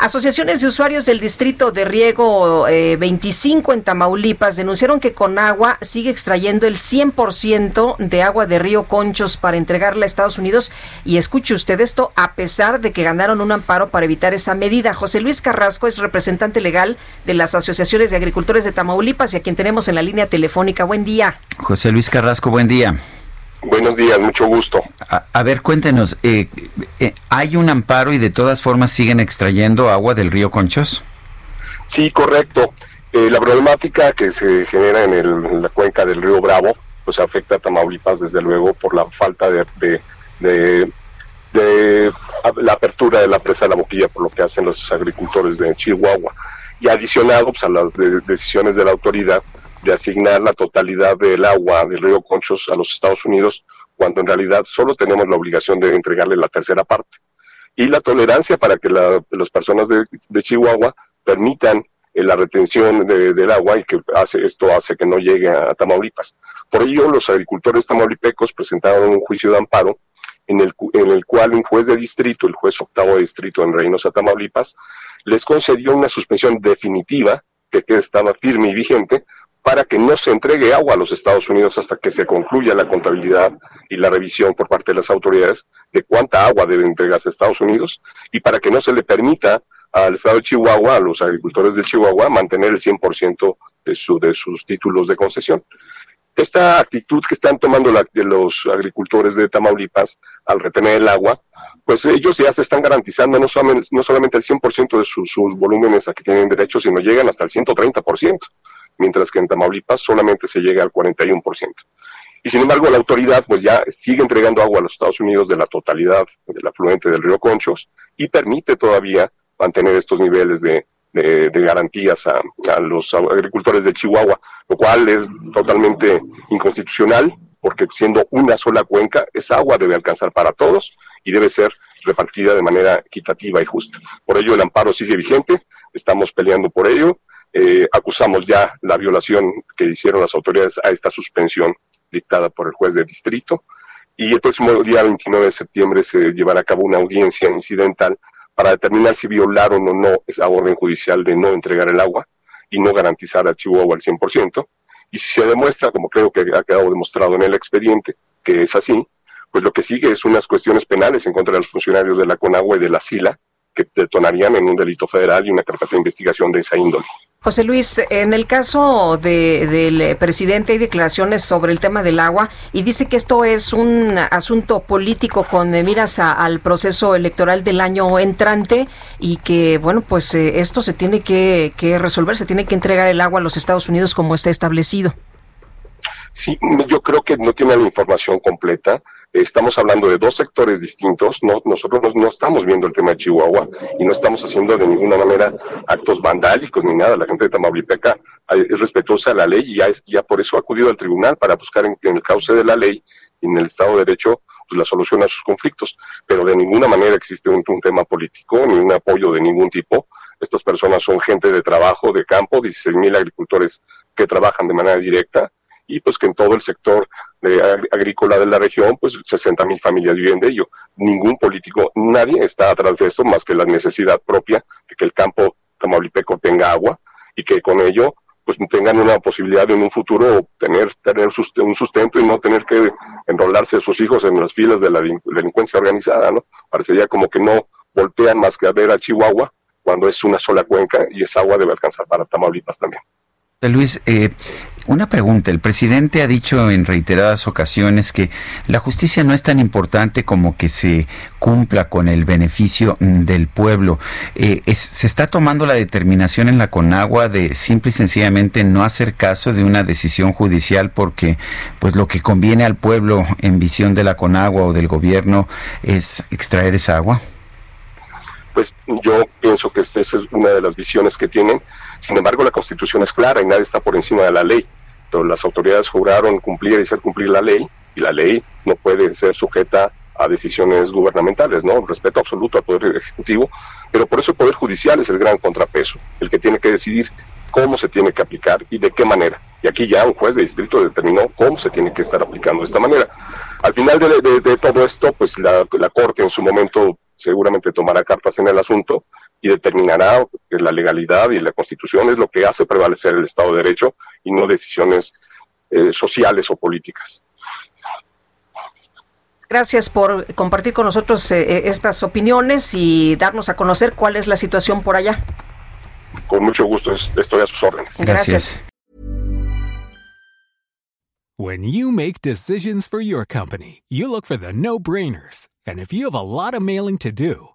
Asociaciones de usuarios del distrito de riego 25 en Tamaulipas denunciaron que Conagua sigue extrayendo el 100% de agua de Río Conchos para entregarla a Estados Unidos. Y escuche usted esto, a pesar de que ganaron un amparo para evitar esa medida. José Luis Carrasco es representante legal de las asociaciones de agricultores de Tamaulipas y a quien tenemos en la línea telefónica. Buen día. José Luis Carrasco, buen día. Buenos días, mucho gusto. A, a ver, cuéntenos, eh, eh, ¿hay un amparo y de todas formas siguen extrayendo agua del río Conchos? Sí, correcto. Eh, la problemática que se genera en, el, en, la cuenca del río Bravo, pues afecta a Tamaulipas desde luego por la falta de, de, de, de la apertura de la presa de la boquilla, por lo que hacen los agricultores de Chihuahua. Y adicionado pues, a las decisiones de la autoridad, de asignar la totalidad del agua del río Conchos a los Estados Unidos, cuando en realidad solo tenemos la obligación de entregarle la tercera parte. Y la tolerancia para que la, las personas de, de, Chihuahua permitan eh, la retención de, del agua y que hace, esto hace que no llegue a Tamaulipas. Por ello, los agricultores tamaulipecos presentaron un juicio de amparo en el, en el cual un juez de distrito, el juez octavo de distrito en Reynosa, Tamaulipas, les concedió una suspensión definitiva que, que estaba firme y vigente para que no se entregue agua a los Estados Unidos hasta que se concluya la contabilidad y la revisión por parte de las autoridades de cuánta agua debe entregarse a Estados Unidos y para que no se le permita al Estado de Chihuahua, a los agricultores de Chihuahua, mantener el 100% de, su, de sus títulos de concesión. Esta actitud que están tomando los agricultores de Tamaulipas al retener el agua, pues ellos ya se están garantizando no solamente, no solamente el 100% de sus volúmenes a que tienen derecho, sino llegan hasta el 130% mientras que en Tamaulipas solamente se llega al 41%. Y sin embargo, la autoridad pues ya sigue entregando agua a los Estados Unidos de la totalidad del afluente del río Conchos y permite todavía mantener estos niveles de, de, garantías a, a, los agricultores de Chihuahua, lo cual es totalmente inconstitucional porque siendo una sola cuenca, esa agua debe alcanzar para todos y debe ser repartida de manera equitativa y justa. Por ello, el amparo sigue vigente, estamos peleando por ello eh, acusamos ya la violación que hicieron las autoridades a esta suspensión dictada por el juez de distrito y el próximo día 29 de septiembre se llevará a cabo una audiencia incidental para determinar si violaron o no esa orden judicial de no entregar el agua y no garantizar al Chihuahua al 100%. Y si se demuestra, como creo que ha quedado demostrado en el expediente, que es así, pues lo que sigue es unas cuestiones penales en contra de los funcionarios de la CONAGUA y de la SILA que detonarían en un delito federal y una carpeta de investigación de esa índole. José Luis, en el caso de, del presidente hay declaraciones sobre el tema del agua y dice que esto es un asunto político con miras a, al proceso electoral del año entrante y que, bueno, pues eh, esto se tiene que, que resolver, se tiene que entregar el agua a los Estados Unidos como está establecido. Sí, yo creo que no tiene la información completa estamos hablando de dos sectores distintos, no, nosotros no, estamos viendo el tema de Chihuahua y no estamos haciendo de ninguna manera actos vandálicos ni nada, la gente de Tamaulipeca es respetuosa de la ley y ya, es, ya por eso ha acudido al tribunal para buscar en, el cauce de la ley y en el Estado de Derecho pues, la solución a sus conflictos, pero de ninguna manera existe un, un tema político ni un apoyo de ningún tipo. Estas personas son gente de trabajo, de campo, 16 mil agricultores que trabajan de manera directa y pues que en todo el sector de, agrícola de la región, pues 60 mil familias viven de ello. Ningún político, nadie está atrás de esto más que la necesidad propia de que el campo tamaulipeco tenga agua y que con ello pues tengan una posibilidad de en un futuro tener, tener un sustento y no tener que enrolarse a sus hijos en las filas de la delincuencia organizada, ¿no? Parecería como que no voltean más que a ver a Chihuahua cuando es una sola cuenca y esa agua debe alcanzar para Tamaulipas también. Luis, eh, una pregunta. El presidente ha dicho en reiteradas ocasiones que la justicia no es tan importante como que se cumpla con el beneficio del pueblo. Eh, ¿Se está tomando la determinación en la Conagua de simple y sencillamente no hacer caso de una decisión judicial porque pues lo que conviene al pueblo en visión de la Conagua o del gobierno es extraer esa agua? pues yo pienso que esta es una de las visiones que tienen. Sin embargo, la Constitución es clara y nadie está por encima de la ley. Las autoridades juraron cumplir y hacer cumplir la ley y la ley no puede ser sujeta a decisiones gubernamentales, ¿no? Respeto absoluto al Poder Ejecutivo, pero por eso el Poder Judicial es el gran contrapeso, el que tiene que decidir cómo se tiene que aplicar y de qué manera. Y aquí ya un juez de distrito determinó cómo se tiene que estar aplicando de esta manera. Al final de, todo esto, pues la, Corte en su momento seguramente tomará cartas en el asunto y determinará que la legalidad y la Constitución es lo que hace prevalecer el Estado de Derecho y no decisiones eh, sociales o políticas. Gracias por compartir con nosotros eh, eh, estas opiniones y darnos a conocer cuál es la situación por allá. Con mucho gusto, estoy a sus órdenes. Gracias. When you make decisions for your company, you look for the no-brainers. And if you have a lot of mailing to do,